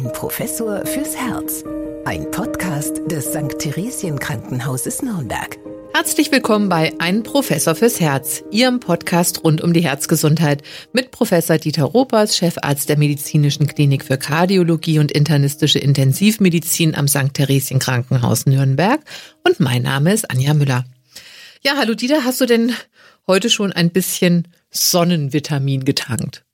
Ein Professor fürs Herz. Ein Podcast des St. Theresien Krankenhauses Nürnberg. Herzlich willkommen bei Ein Professor fürs Herz, Ihrem Podcast rund um die Herzgesundheit mit Professor Dieter Ropers, Chefarzt der Medizinischen Klinik für Kardiologie und internistische Intensivmedizin am St. Theresien Krankenhaus Nürnberg. Und mein Name ist Anja Müller. Ja, hallo Dieter, hast du denn heute schon ein bisschen Sonnenvitamin getankt?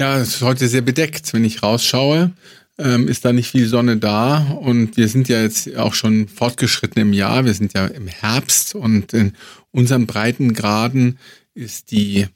Ja, es ist heute sehr bedeckt. Wenn ich rausschaue, ähm, ist da nicht viel Sonne da. Und wir sind ja jetzt auch schon fortgeschritten im Jahr. Wir sind ja im Herbst und in unseren Breitengraden ist die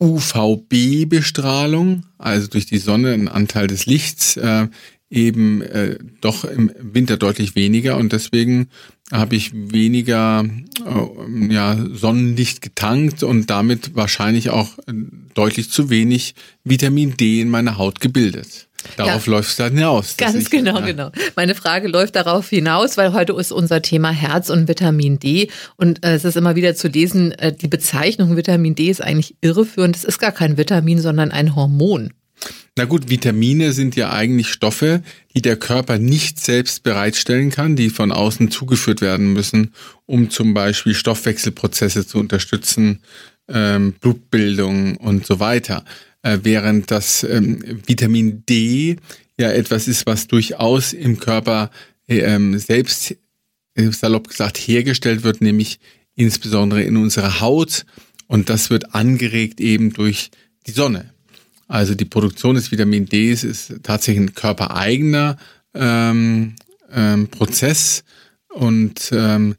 UVB-Bestrahlung, also durch die Sonne ein Anteil des Lichts, äh, eben äh, doch im Winter deutlich weniger und deswegen habe ich weniger äh, ja, Sonnenlicht getankt und damit wahrscheinlich auch äh, deutlich zu wenig Vitamin D in meiner Haut gebildet. Darauf ja. läuft es dann hinaus. Ganz genau, ja. genau. Meine Frage läuft darauf hinaus, weil heute ist unser Thema Herz und Vitamin D. Und äh, es ist immer wieder zu lesen, äh, die Bezeichnung Vitamin D ist eigentlich irreführend. Es ist gar kein Vitamin, sondern ein Hormon. Na gut, Vitamine sind ja eigentlich Stoffe, die der Körper nicht selbst bereitstellen kann, die von außen zugeführt werden müssen, um zum Beispiel Stoffwechselprozesse zu unterstützen, ähm, Blutbildung und so weiter. Äh, während das ähm, Vitamin D ja etwas ist, was durchaus im Körper ähm, selbst, äh, salopp gesagt, hergestellt wird, nämlich insbesondere in unserer Haut. Und das wird angeregt eben durch die Sonne. Also die Produktion des Vitamin D ist tatsächlich ein körpereigener ähm, ähm, Prozess und ähm,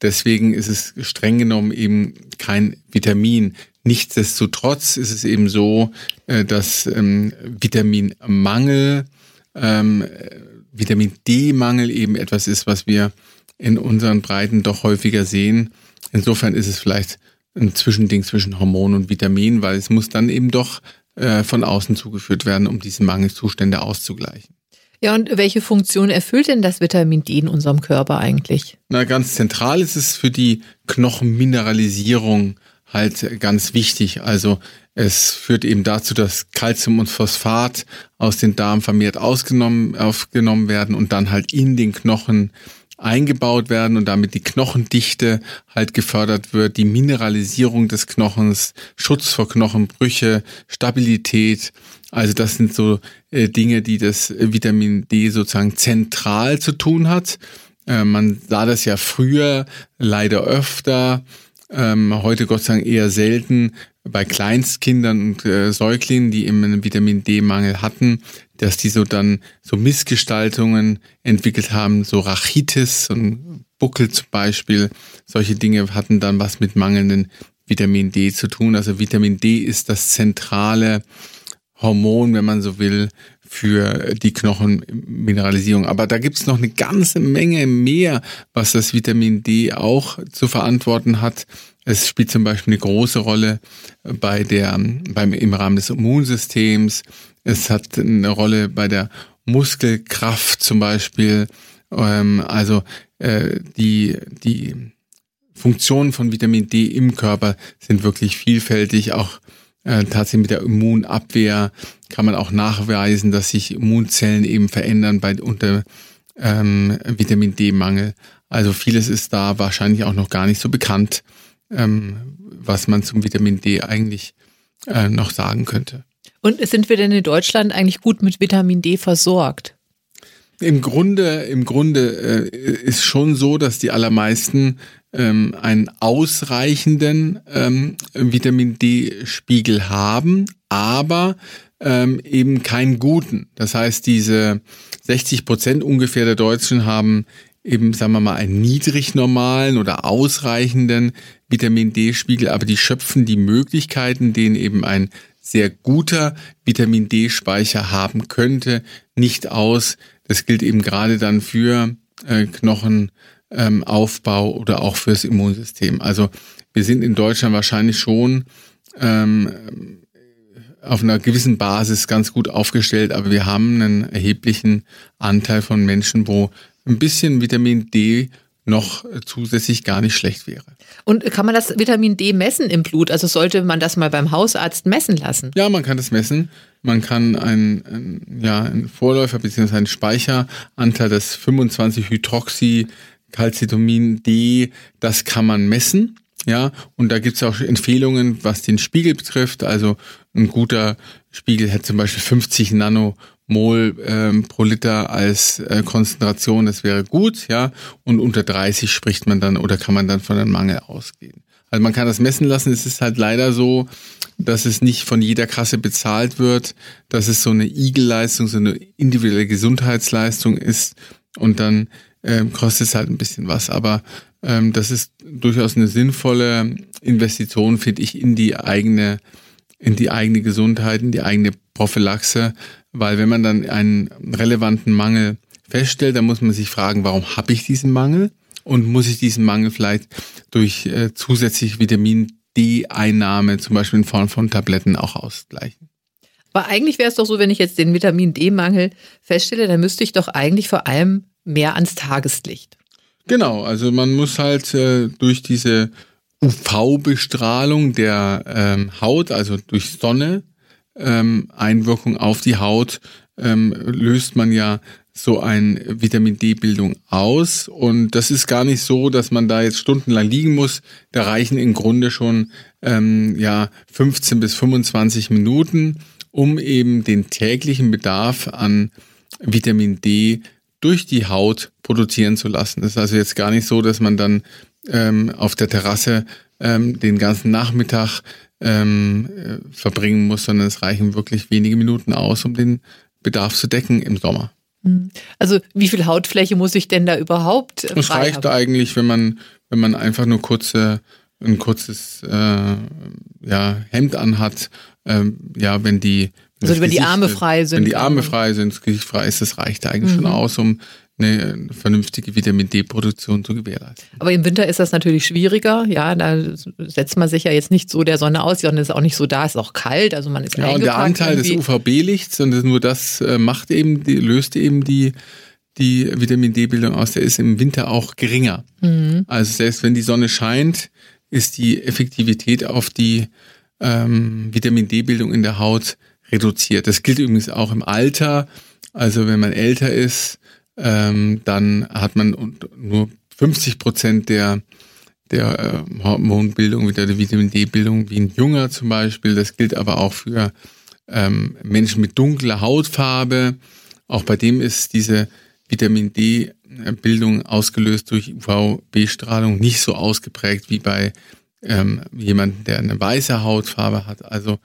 deswegen ist es streng genommen eben kein Vitamin. Nichtsdestotrotz ist es eben so, äh, dass ähm, Vitaminmangel, ähm, Vitamin D-Mangel eben etwas ist, was wir in unseren Breiten doch häufiger sehen. Insofern ist es vielleicht ein Zwischending zwischen Hormon und Vitamin, weil es muss dann eben doch äh, von außen zugeführt werden, um diese Mangelzustände auszugleichen. Ja, und welche Funktion erfüllt denn das Vitamin D in unserem Körper eigentlich? Na, ganz zentral ist es für die Knochenmineralisierung halt ganz wichtig. Also es führt eben dazu, dass Calcium und Phosphat aus den Darm vermehrt ausgenommen, aufgenommen werden und dann halt in den Knochen eingebaut werden und damit die Knochendichte halt gefördert wird, die Mineralisierung des Knochens, Schutz vor Knochenbrüche, Stabilität. Also das sind so äh, Dinge, die das Vitamin D sozusagen zentral zu tun hat. Äh, man sah das ja früher leider öfter, ähm, heute Gott sei Dank eher selten bei Kleinstkindern und äh, Säuglingen, die eben einen Vitamin D-Mangel hatten, dass die so dann so Missgestaltungen entwickelt haben, so Rachitis und Buckel zum Beispiel. Solche Dinge hatten dann was mit mangelnden Vitamin D zu tun. Also Vitamin D ist das zentrale Hormon, wenn man so will, für die Knochenmineralisierung. Aber da gibt's noch eine ganze Menge mehr, was das Vitamin D auch zu verantworten hat. Es spielt zum Beispiel eine große Rolle bei der, beim, im Rahmen des Immunsystems. Es hat eine Rolle bei der Muskelkraft zum Beispiel. Ähm, also äh, die, die Funktionen von Vitamin D im Körper sind wirklich vielfältig. Auch äh, tatsächlich mit der Immunabwehr kann man auch nachweisen, dass sich Immunzellen eben verändern bei unter ähm, Vitamin D-Mangel. Also vieles ist da wahrscheinlich auch noch gar nicht so bekannt, ähm, was man zum Vitamin D eigentlich äh, noch sagen könnte. Und sind wir denn in Deutschland eigentlich gut mit Vitamin D versorgt? Im Grunde, im Grunde äh, ist schon so, dass die allermeisten ähm, einen ausreichenden ähm, Vitamin D-Spiegel haben, aber ähm, eben keinen guten. Das heißt, diese 60 Prozent ungefähr der Deutschen haben eben, sagen wir mal, einen niedrig normalen oder ausreichenden Vitamin D-Spiegel, aber die schöpfen die Möglichkeiten, denen eben ein sehr guter Vitamin D-Speicher haben könnte, nicht aus. Das gilt eben gerade dann für äh, Knochen, ähm, Aufbau oder auch fürs Immunsystem. Also wir sind in Deutschland wahrscheinlich schon ähm, auf einer gewissen Basis ganz gut aufgestellt, aber wir haben einen erheblichen Anteil von Menschen, wo ein bisschen Vitamin D noch zusätzlich gar nicht schlecht wäre. Und kann man das Vitamin D messen im Blut? Also sollte man das mal beim Hausarzt messen lassen? Ja, man kann das messen. Man kann einen, einen ja, einen Vorläufer bzw. einen Speicheranteil des 25 Hydroxy Calcitomin D, das kann man messen. Ja, und da gibt's auch Empfehlungen, was den Spiegel betrifft. Also ein guter Spiegel hätte zum Beispiel 50 Nanomol ähm, pro Liter als äh, Konzentration, das wäre gut, ja. Und unter 30 spricht man dann oder kann man dann von einem Mangel ausgehen. Also man kann das messen lassen. Es ist halt leider so, dass es nicht von jeder Kasse bezahlt wird, dass es so eine Igelleistung, so eine individuelle Gesundheitsleistung ist und dann ähm, kostet es halt ein bisschen was. Aber ähm, das ist durchaus eine sinnvolle Investition, finde ich, in die eigene, in die eigene Gesundheit, in die eigene Prophylaxe, weil wenn man dann einen relevanten Mangel feststellt, dann muss man sich fragen, warum habe ich diesen Mangel? Und muss ich diesen Mangel vielleicht durch äh, zusätzlich Vitamin D-Einnahme, zum Beispiel in Form von Tabletten, auch ausgleichen? Aber eigentlich wäre es doch so, wenn ich jetzt den Vitamin D-Mangel feststelle, dann müsste ich doch eigentlich vor allem mehr ans Tageslicht. Genau, also man muss halt äh, durch diese UV-Bestrahlung der ähm, Haut, also durch Sonne, ähm, Einwirkung auf die Haut, ähm, löst man ja so ein Vitamin D-Bildung aus. Und das ist gar nicht so, dass man da jetzt stundenlang liegen muss. Da reichen im Grunde schon ähm, ja 15 bis 25 Minuten, um eben den täglichen Bedarf an Vitamin D durch die Haut produzieren zu lassen. Das ist also jetzt gar nicht so, dass man dann ähm, auf der Terrasse ähm, den ganzen Nachmittag ähm, äh, verbringen muss, sondern es reichen wirklich wenige Minuten aus, um den Bedarf zu decken im Sommer. Mhm. Also wie viel Hautfläche muss ich denn da überhaupt? Äh, es reicht haben? eigentlich, wenn man wenn man einfach nur kurze ein kurzes äh, ja, Hemd anhat, ähm, ja, wenn die also wenn Gesicht, die Arme frei sind. Wenn die Arme frei sind, das Gesicht frei ist, das reicht eigentlich mhm. schon aus, um eine vernünftige Vitamin D-Produktion zu gewährleisten. Aber im Winter ist das natürlich schwieriger. Ja, da setzt man sich ja jetzt nicht so der Sonne aus, sondern ist auch nicht so da, ist auch kalt, also man ist Ja, und der Anteil irgendwie. des UVB-Lichts und nur das äh, macht eben, die, löst eben die die Vitamin D-Bildung aus, der ist im Winter auch geringer. Mhm. Also selbst wenn die Sonne scheint, ist die Effektivität auf die ähm, Vitamin D-Bildung in der Haut reduziert. Das gilt übrigens auch im Alter. Also wenn man älter ist, ähm, dann hat man nur 50 Prozent der der äh, Hormonbildung, wieder der Vitamin D-Bildung wie ein Junger zum Beispiel. Das gilt aber auch für ähm, Menschen mit dunkler Hautfarbe. Auch bei dem ist diese Vitamin D-Bildung ausgelöst durch UVB-Strahlung nicht so ausgeprägt wie bei ähm, jemandem, der eine weiße Hautfarbe hat. Also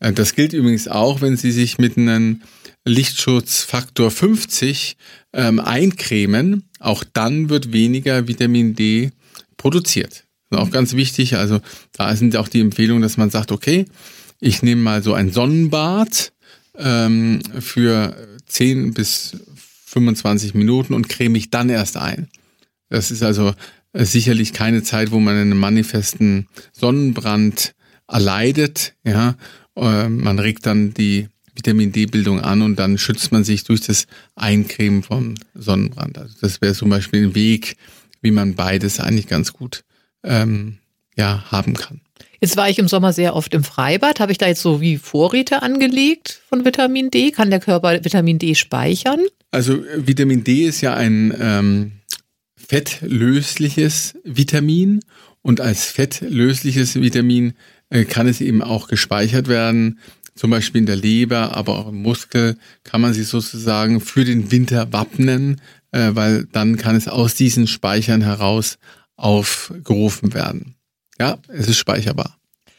äh, das gilt übrigens auch, wenn Sie sich mit einem Lichtschutzfaktor 50 ähm, eincremen. Auch dann wird weniger Vitamin D produziert. Das ist auch ganz wichtig. Also da sind auch die Empfehlungen, dass man sagt, okay, ich nehme mal so ein Sonnenbad ähm, für 10 bis 25 Minuten und creme mich dann erst ein. Das ist also äh, sicherlich keine Zeit, wo man einen manifesten Sonnenbrand erleidet. Ja, äh, man regt dann die Vitamin D-Bildung an und dann schützt man sich durch das Eincremen vom Sonnenbrand. Also das wäre zum Beispiel ein Weg, wie man beides eigentlich ganz gut ähm, ja, haben kann. Jetzt war ich im Sommer sehr oft im Freibad. Habe ich da jetzt so wie Vorräte angelegt von Vitamin D? Kann der Körper Vitamin D speichern? Also Vitamin D ist ja ein ähm, fettlösliches Vitamin und als fettlösliches Vitamin äh, kann es eben auch gespeichert werden, zum Beispiel in der Leber, aber auch im Muskel kann man sich sozusagen für den Winter wappnen, äh, weil dann kann es aus diesen Speichern heraus aufgerufen werden. Ja, es ist speicherbar.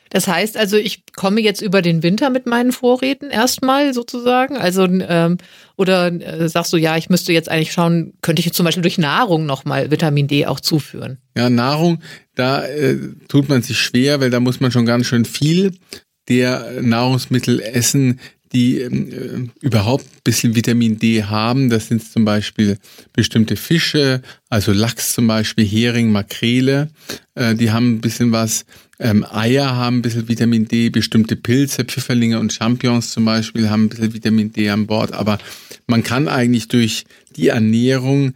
Das heißt also, ich komme jetzt über den Winter mit meinen Vorräten erstmal sozusagen. Also ähm, oder äh, sagst du, ja, ich müsste jetzt eigentlich schauen, könnte ich zum Beispiel durch Nahrung nochmal Vitamin D auch zuführen? Ja, Nahrung, da äh, tut man sich schwer, weil da muss man schon ganz schön viel der Nahrungsmittel essen, die äh, überhaupt ein bisschen Vitamin D haben. Das sind zum Beispiel bestimmte Fische, also Lachs zum Beispiel, Hering, Makrele. Äh, die haben ein bisschen was. Ähm, Eier haben ein bisschen Vitamin D, bestimmte Pilze, Pfifferlinge und Champignons zum Beispiel haben ein bisschen Vitamin D an Bord. Aber man kann eigentlich durch die Ernährung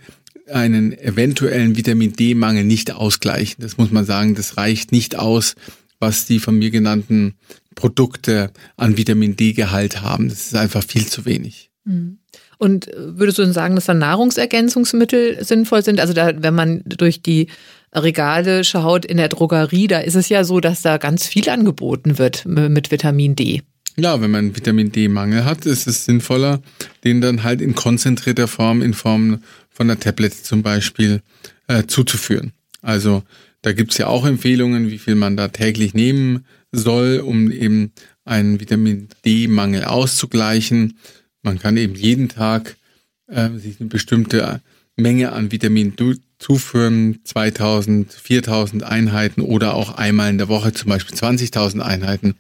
einen eventuellen Vitamin D-Mangel nicht ausgleichen. Das muss man sagen, das reicht nicht aus, was die von mir genannten Produkte an Vitamin D-Gehalt haben. Das ist einfach viel zu wenig. Mhm. Und würdest du denn sagen, dass da Nahrungsergänzungsmittel sinnvoll sind? Also da, wenn man durch die Regale schaut in der Drogerie, da ist es ja so, dass da ganz viel angeboten wird mit Vitamin D. Ja, wenn man Vitamin D-Mangel hat, ist es sinnvoller, den dann halt in konzentrierter Form, in Form von einer Tablet zum Beispiel, äh, zuzuführen. Also da gibt's ja auch Empfehlungen, wie viel man da täglich nehmen soll, um eben einen Vitamin D-Mangel auszugleichen. Man kann eben jeden Tag äh, sich eine bestimmte Menge an Vitamin D zuführen, 2000, 4000 Einheiten oder auch einmal in der Woche zum Beispiel 20.000 Einheiten.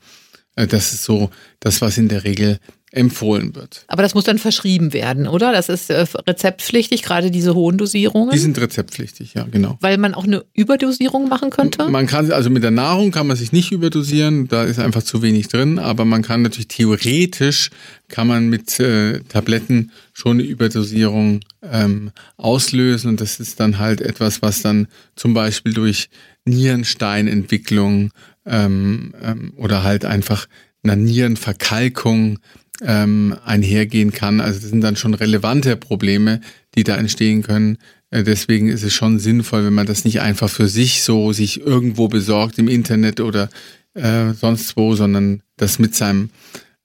Äh, das ist so das, was in der Regel empfohlen wird. Aber das muss dann verschrieben werden, oder? Das ist äh, rezeptpflichtig, gerade diese hohen Dosierungen? Die sind rezeptpflichtig, ja, genau. Weil man auch eine Überdosierung machen könnte? Man kann, also mit der Nahrung kann man sich nicht überdosieren, da ist einfach zu wenig drin, aber man kann natürlich theoretisch, kann man mit äh, Tabletten schon eine Überdosierung ähm, auslösen und das ist dann halt etwas, was dann zum Beispiel durch Nierensteinentwicklung ähm, ähm, oder halt einfach einer Nierenverkalkung ähm, einhergehen kann. Also das sind dann schon relevante Probleme, die da entstehen können. Äh, deswegen ist es schon sinnvoll, wenn man das nicht einfach für sich so sich irgendwo besorgt im Internet oder äh, sonst wo, sondern das mit seinem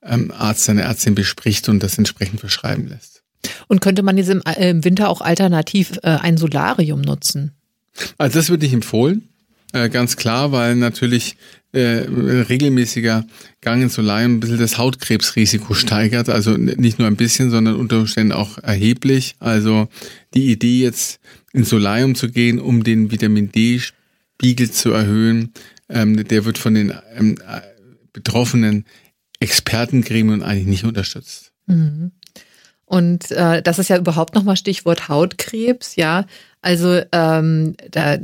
ähm, Arzt, seiner Ärztin bespricht und das entsprechend verschreiben lässt. Und könnte man jetzt im, äh, im Winter auch alternativ äh, ein Solarium nutzen? Also das wird nicht empfohlen. Äh, ganz klar, weil natürlich äh, regelmäßiger Gang ins Solarium ein bisschen das Hautkrebsrisiko steigert. Also nicht nur ein bisschen, sondern unter Umständen auch erheblich. Also die Idee jetzt ins Solarium zu gehen, um den Vitamin D-Spiegel zu erhöhen, ähm, der wird von den ähm, betroffenen Expertengremien eigentlich nicht unterstützt. Mhm. Und äh, das ist ja überhaupt nochmal Stichwort Hautkrebs, ja. Also ähm, da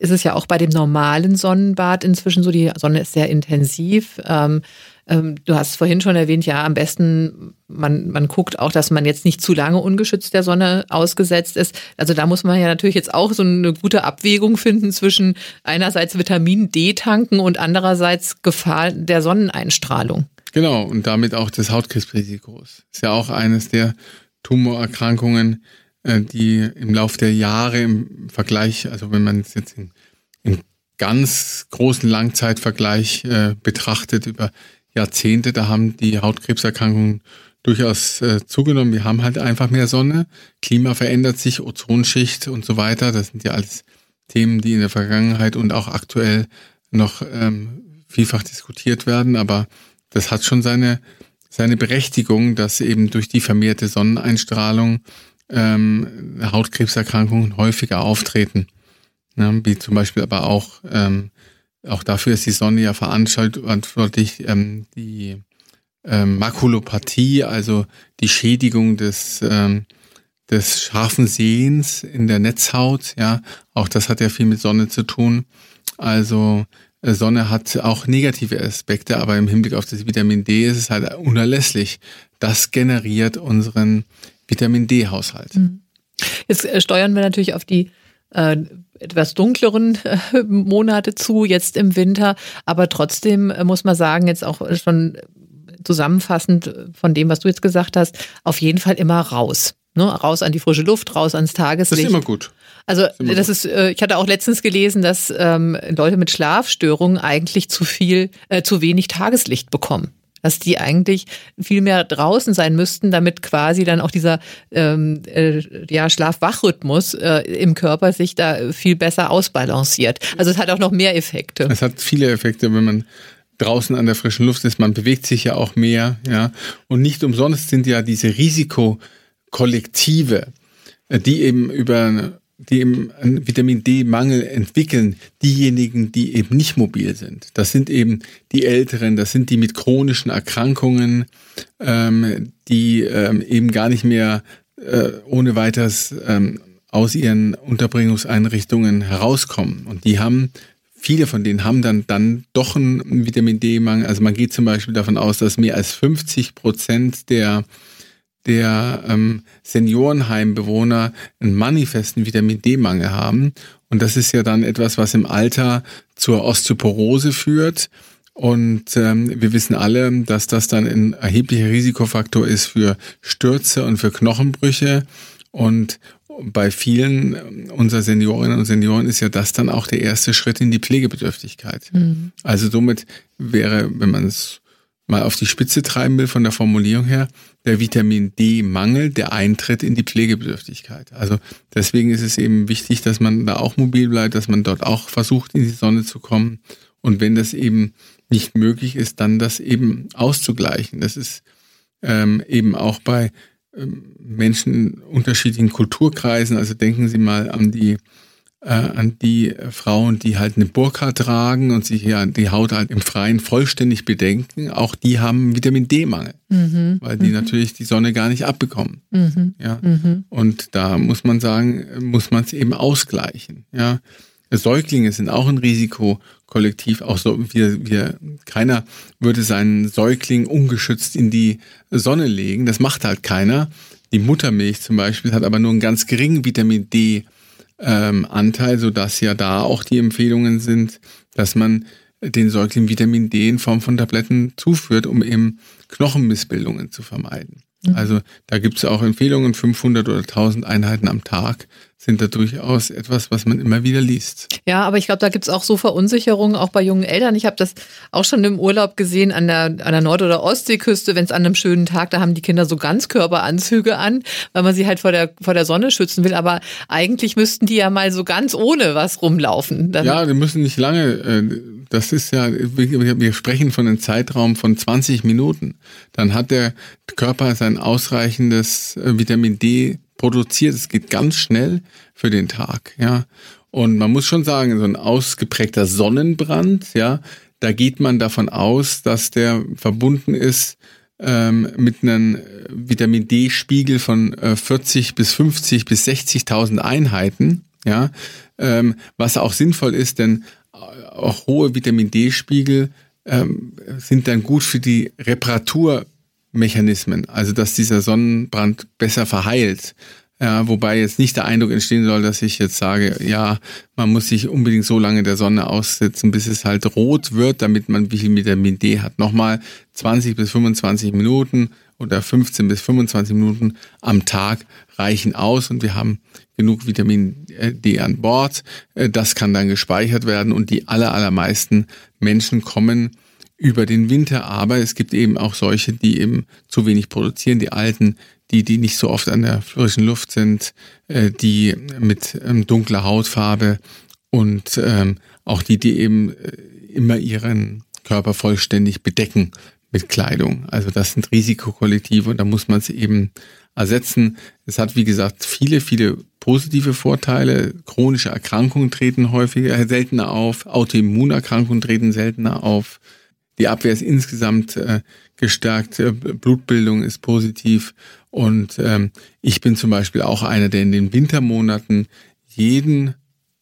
ist es ja auch bei dem normalen Sonnenbad inzwischen so, die Sonne ist sehr intensiv. Ähm, ähm, du hast vorhin schon erwähnt, ja, am besten, man, man guckt auch, dass man jetzt nicht zu lange ungeschützt der Sonne ausgesetzt ist. Also da muss man ja natürlich jetzt auch so eine gute Abwägung finden zwischen einerseits Vitamin D tanken und andererseits Gefahr der Sonneneinstrahlung. Genau, und damit auch des Hautkrebsrisikos. Ist ja auch eines der Tumorerkrankungen, die im Laufe der Jahre im Vergleich, also wenn man es jetzt in, in ganz großen Langzeitvergleich äh, betrachtet über Jahrzehnte, da haben die Hautkrebserkrankungen durchaus äh, zugenommen. Wir haben halt einfach mehr Sonne, Klima verändert sich, Ozonschicht und so weiter. Das sind ja alles Themen, die in der Vergangenheit und auch aktuell noch ähm, vielfach diskutiert werden. Aber das hat schon seine, seine Berechtigung, dass eben durch die vermehrte Sonneneinstrahlung ähm, Hautkrebserkrankungen häufiger auftreten. Ja, wie zum Beispiel aber auch, ähm, auch dafür ist die Sonne ja verantwortlich, ähm, die ähm, Makulopathie, also die Schädigung des, ähm, des scharfen Sehens in der Netzhaut, ja, auch das hat ja viel mit Sonne zu tun. Also äh, Sonne hat auch negative Aspekte, aber im Hinblick auf das Vitamin D ist es halt unerlässlich. Das generiert unseren Vitamin D-Haushalt. Mhm. Jetzt äh, steuern wir natürlich auf die äh, etwas dunkleren äh, Monate zu, jetzt im Winter. Aber trotzdem äh, muss man sagen, jetzt auch schon zusammenfassend von dem, was du jetzt gesagt hast, auf jeden Fall immer raus. Ne? Raus an die frische Luft, raus ans Tageslicht. Das ist immer gut. Also das, ist, das ist äh, ich hatte auch letztens gelesen, dass ähm, Leute mit Schlafstörungen eigentlich zu viel, äh, zu wenig Tageslicht bekommen dass die eigentlich viel mehr draußen sein müssten, damit quasi dann auch dieser ähm, äh, ja, Schlaf-Wach-Rhythmus äh, im Körper sich da viel besser ausbalanciert. Also es hat auch noch mehr Effekte. Es hat viele Effekte, wenn man draußen an der frischen Luft ist. Man bewegt sich ja auch mehr, ja. Und nicht umsonst sind ja diese Risikokollektive, äh, die eben über die einen Vitamin D-Mangel entwickeln, diejenigen, die eben nicht mobil sind. Das sind eben die Älteren, das sind die mit chronischen Erkrankungen, ähm, die ähm, eben gar nicht mehr äh, ohne weiteres ähm, aus ihren Unterbringungseinrichtungen herauskommen. Und die haben, viele von denen haben dann, dann doch einen Vitamin D-Mangel. Also man geht zum Beispiel davon aus, dass mehr als 50 Prozent der der ähm, Seniorenheimbewohner einen manifesten Vitamin D-Mangel haben. Und das ist ja dann etwas, was im Alter zur Osteoporose führt. Und ähm, wir wissen alle, dass das dann ein erheblicher Risikofaktor ist für Stürze und für Knochenbrüche. Und bei vielen unserer Seniorinnen und Senioren ist ja das dann auch der erste Schritt in die Pflegebedürftigkeit. Mhm. Also somit wäre, wenn man es mal auf die Spitze treiben will von der Formulierung her, der Vitamin D-Mangel, der Eintritt in die Pflegebedürftigkeit. Also deswegen ist es eben wichtig, dass man da auch mobil bleibt, dass man dort auch versucht, in die Sonne zu kommen. Und wenn das eben nicht möglich ist, dann das eben auszugleichen. Das ist ähm, eben auch bei ähm, Menschen in unterschiedlichen Kulturkreisen. Also denken Sie mal an die äh, an die Frauen, die halt eine Burka tragen und sich ja die Haut halt im Freien vollständig bedenken, auch die haben Vitamin D-Mangel, mhm. weil die mhm. natürlich die Sonne gar nicht abbekommen. Mhm. Ja. Mhm. Und da muss man sagen, muss man es eben ausgleichen. Ja. Säuglinge sind auch ein Risikokollektiv. Auch so, wir, wir, keiner würde seinen Säugling ungeschützt in die Sonne legen. Das macht halt keiner. Die Muttermilch zum Beispiel hat aber nur einen ganz geringen Vitamin D ähm, Anteil, sodass ja da auch die Empfehlungen sind, dass man den Säugling Vitamin D in Form von Tabletten zuführt, um eben Knochenmissbildungen zu vermeiden. Mhm. Also da gibt es auch Empfehlungen, 500 oder 1000 Einheiten am Tag sind da durchaus etwas, was man immer wieder liest. Ja, aber ich glaube, da gibt's auch so Verunsicherungen, auch bei jungen Eltern. Ich habe das auch schon im Urlaub gesehen an der, an der Nord- oder Ostseeküste, wenn es an einem schönen Tag, da haben die Kinder so Ganzkörperanzüge an, weil man sie halt vor der, vor der Sonne schützen will. Aber eigentlich müssten die ja mal so ganz ohne was rumlaufen. Dann ja, die müssen nicht lange. Äh, das ist ja, wir sprechen von einem Zeitraum von 20 Minuten. Dann hat der Körper sein ausreichendes äh, Vitamin D produziert. Es geht ganz schnell für den Tag, ja. Und man muss schon sagen, so ein ausgeprägter Sonnenbrand, ja, da geht man davon aus, dass der verbunden ist ähm, mit einem Vitamin D-Spiegel von äh, 40 bis 50 bis 60.000 Einheiten, ja, ähm, was auch sinnvoll ist, denn auch hohe Vitamin D-Spiegel ähm, sind dann gut für die Reparatur Mechanismen, also dass dieser Sonnenbrand besser verheilt. Ja, wobei jetzt nicht der Eindruck entstehen soll, dass ich jetzt sage, ja, man muss sich unbedingt so lange der Sonne aussetzen, bis es halt rot wird, damit man wie viel Vitamin D hat. Nochmal 20 bis 25 Minuten oder 15 bis 25 Minuten am Tag reichen aus und wir haben genug Vitamin D an Bord. Äh, das kann dann gespeichert werden und die aller, allermeisten Menschen kommen über den Winter, aber es gibt eben auch solche, die eben zu wenig produzieren, die alten, die, die nicht so oft an der frischen Luft sind, äh, die mit ähm, dunkler Hautfarbe und ähm, auch die, die eben äh, immer ihren Körper vollständig bedecken mit Kleidung. Also das sind Risikokollektive und da muss man es eben ersetzen. Es hat, wie gesagt, viele, viele positive Vorteile. Chronische Erkrankungen treten häufiger, seltener auf. Autoimmunerkrankungen treten seltener auf. Die Abwehr ist insgesamt äh, gestärkt, äh, Blutbildung ist positiv und ähm, ich bin zum Beispiel auch einer, der in den Wintermonaten jeden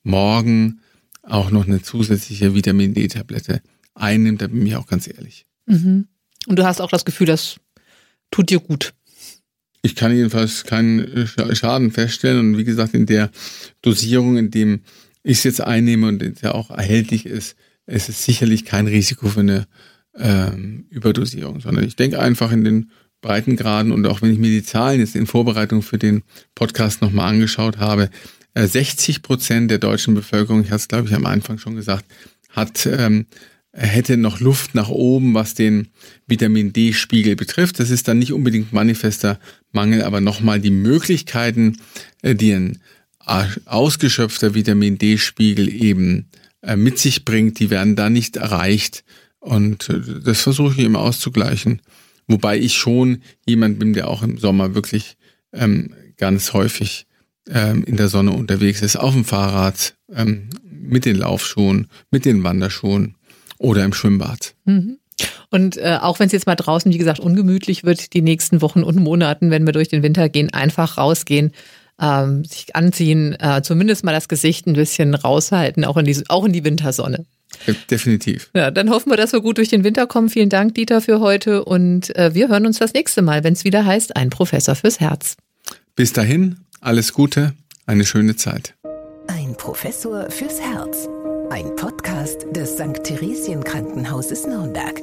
Morgen auch noch eine zusätzliche Vitamin D-Tablette einnimmt, da bin ich auch ganz ehrlich. Mhm. Und du hast auch das Gefühl, das tut dir gut. Ich kann jedenfalls keinen Schaden feststellen und wie gesagt, in der Dosierung, in dem ich es jetzt einnehme und der auch erhältlich ist, es ist sicherlich kein Risiko für eine ähm, Überdosierung, sondern ich denke einfach in den Breitengraden und auch wenn ich mir die Zahlen jetzt in Vorbereitung für den Podcast nochmal angeschaut habe, äh, 60 Prozent der deutschen Bevölkerung, ich hatte es glaube ich am Anfang schon gesagt, hat ähm, hätte noch Luft nach oben, was den Vitamin D-Spiegel betrifft. Das ist dann nicht unbedingt manifester Mangel, aber nochmal die Möglichkeiten, äh, die ein ausgeschöpfter Vitamin D-Spiegel eben äh, mit sich bringt, die werden da nicht erreicht. Und äh, das versuche ich immer auszugleichen. Wobei ich schon jemand bin, der auch im Sommer wirklich ähm, ganz häufig ähm, in der Sonne unterwegs ist, auf dem Fahrrad, ähm, mit den Laufschuhen, mit den Wanderschuhen oder im Schwimmbad. Mhm. Und äh, auch wenn es jetzt mal draußen, wie gesagt, ungemütlich wird, die nächsten Wochen und Monaten, wenn wir durch den Winter gehen, einfach rausgehen, ähm, sich anziehen, äh, zumindest mal das Gesicht ein bisschen raushalten, auch in die, auch in die Wintersonne. Definitiv. Ja, dann hoffen wir, dass wir gut durch den Winter kommen. Vielen Dank, Dieter, für heute. Und äh, wir hören uns das nächste Mal, wenn es wieder heißt, ein Professor fürs Herz. Bis dahin, alles Gute, eine schöne Zeit. Ein Professor fürs Herz. Ein Podcast des St. Theresien Krankenhauses Nürnberg.